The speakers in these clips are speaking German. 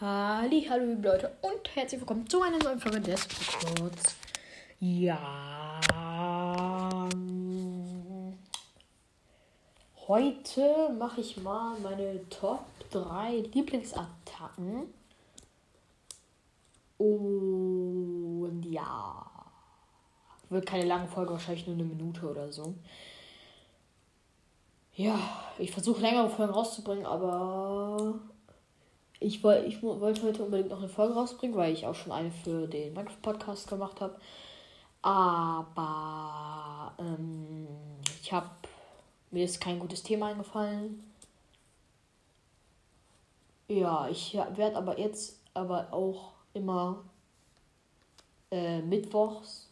Halli, hallo liebe Leute und herzlich willkommen zu einer neuen Folge des Podcasts. Ja. Heute mache ich mal meine Top 3 Lieblingsattacken. Und ja. Wird keine lange Folge, wahrscheinlich nur eine Minute oder so. Ja, ich versuche längere Folgen rauszubringen, aber ich, wollt, ich wollte heute unbedingt noch eine Folge rausbringen, weil ich auch schon eine für den Minecraft-Podcast gemacht habe. Aber ähm, ich habe mir ist kein gutes Thema eingefallen. Ja, ich werde aber jetzt aber auch immer äh, mittwochs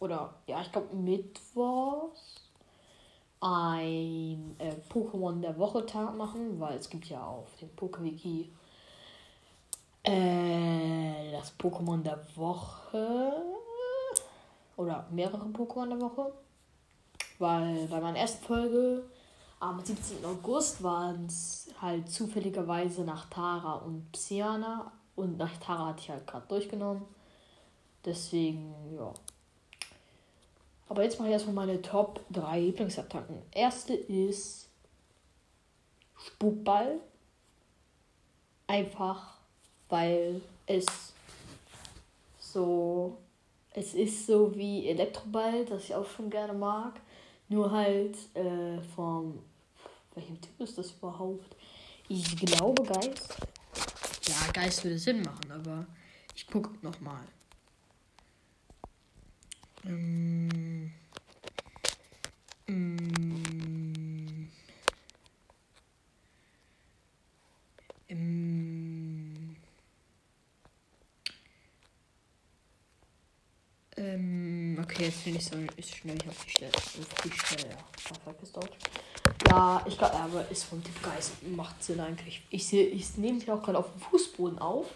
oder ja, ich glaube mittwochs ein äh, Pokémon der Woche Tag machen, weil es gibt ja auf dem PokeWiki äh, das Pokémon der Woche. Oder mehrere Pokémon der Woche. Weil bei meiner ersten Folge am 17. August waren es halt zufälligerweise nach Tara und Psyana. Und nach Tara hatte ich halt gerade durchgenommen. Deswegen, ja. Aber jetzt mache ich erstmal meine Top 3 Lieblingsattacken. Erste ist Spukball. Einfach weil es so, es ist so wie Elektroball, das ich auch schon gerne mag, nur halt äh, vom, welchem Typ ist das überhaupt? Ich glaube Geist. Ja, Geist würde Sinn machen, aber ich gucke nochmal. Ähm, ähm, ähm, Ähm, okay, jetzt bin ich so ist schnell ich auf die Stelle. Auf die Stelle, ja. Deutsch. Ja, ich glaube, aber ist vom Typ Geist. Macht Sinn eigentlich. Ich sehe, ich nehme mich auch gerade auf dem Fußboden auf,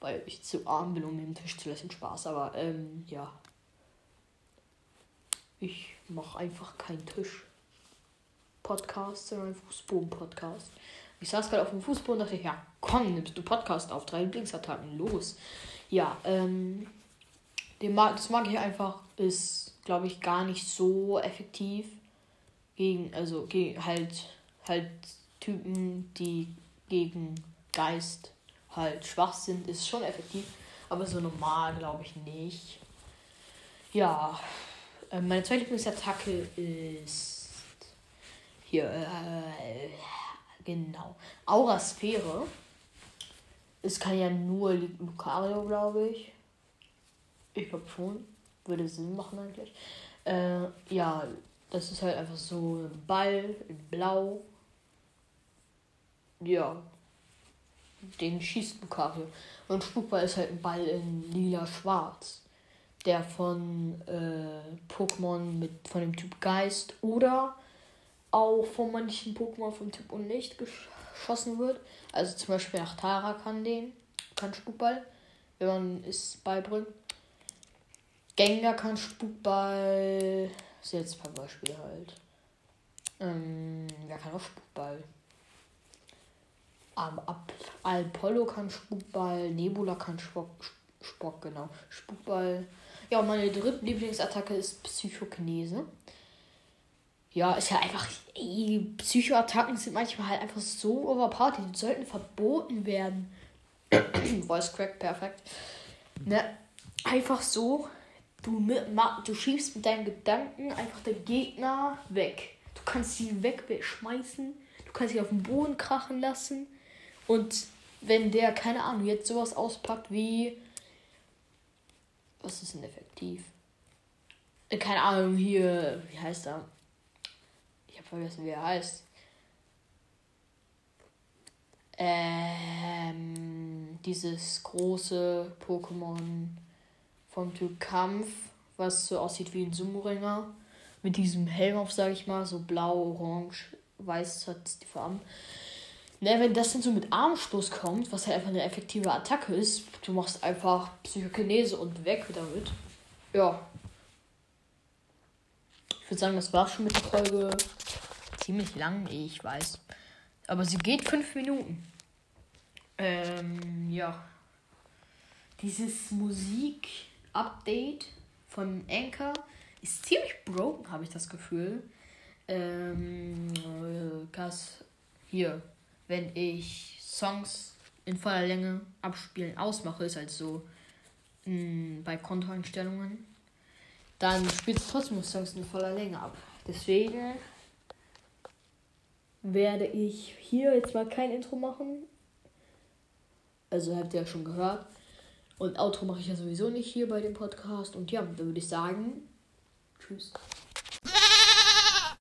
weil ich zu arm bin, um den Tisch zu lassen. Spaß, aber ähm, ja. Ich mache einfach keinen Tisch. Podcast, sondern Fußboden-Podcast. Ich saß gerade auf dem Fußboden und dachte, ja, komm, nimmst du Podcast auf, drei Lieblingsattacken, los. Ja, ähm, den mag, das mag ich einfach. Ist, glaube ich, gar nicht so effektiv. Gegen, also gegen halt, halt Typen, die gegen Geist halt schwach sind, ist schon effektiv. Aber so normal glaube ich nicht. Ja. Äh, meine zweite Lieblingsattacke ist hier, äh, genau. Aurasphäre. Es kann ja nur Lucario, glaube ich. Ich glaube schon. Würde Sinn machen eigentlich. Äh, ja, das ist halt einfach so ein Ball in Blau. Ja. Den schießt Lucario. Und Spukball ist halt ein Ball in lila-schwarz. Der von äh, Pokémon mit von dem Typ Geist oder auch von manchen Pokémon vom Typ Unlicht geschossen wird. Also zum Beispiel nach Tara kann den, kann Spukball, wenn man es beibringt. Gengar kann Spukball. Das ist jetzt ein Beispiel halt. Ähm, wer kann auch Spukball? Ab Apollo kann Spukball, Nebula kann Spock, Spock, genau. Spukball. Ja, und meine dritte Lieblingsattacke ist Psychokinese. Ja, ist ja einfach. Ey, Psychoattacken sind manchmal halt einfach so overpowered, die sollten verboten werden. Voice Crack, perfekt. Ne, einfach so Du, du schiebst mit deinen Gedanken einfach den Gegner weg. Du kannst sie wegschmeißen. Du kannst sie auf den Boden krachen lassen. Und wenn der, keine Ahnung, jetzt sowas auspackt wie. Was ist denn effektiv? Äh, keine Ahnung, hier. Wie heißt er? Ich habe vergessen, wie er heißt. Ähm, dieses große Pokémon vom Typ Kampf, was so aussieht wie ein Sumo-Ringer. Mit diesem Helm auf, sag ich mal, so blau, orange, weiß hat die Farben. Ne, wenn das dann so mit Armstoß kommt, was halt einfach eine effektive Attacke ist, du machst einfach Psychokinese und weg damit. Ja. Ich würde sagen, das war schon mit der Folge. Ziemlich lang, ich weiß. Aber sie geht fünf Minuten. Ähm, ja. Dieses Musik-Update von Anchor ist ziemlich broken, habe ich das Gefühl. Ähm, äh, hier, wenn ich Songs in voller Länge abspielen ausmache, ist halt so mh, mm, bei Kontoeinstellungen, dann spielt es trotzdem Songs in voller Länge ab. Deswegen werde ich hier jetzt mal kein Intro machen. Also habt ihr ja schon gehört. Und Outro mache ich ja sowieso nicht hier bei dem Podcast. Und ja, dann würde ich sagen, tschüss.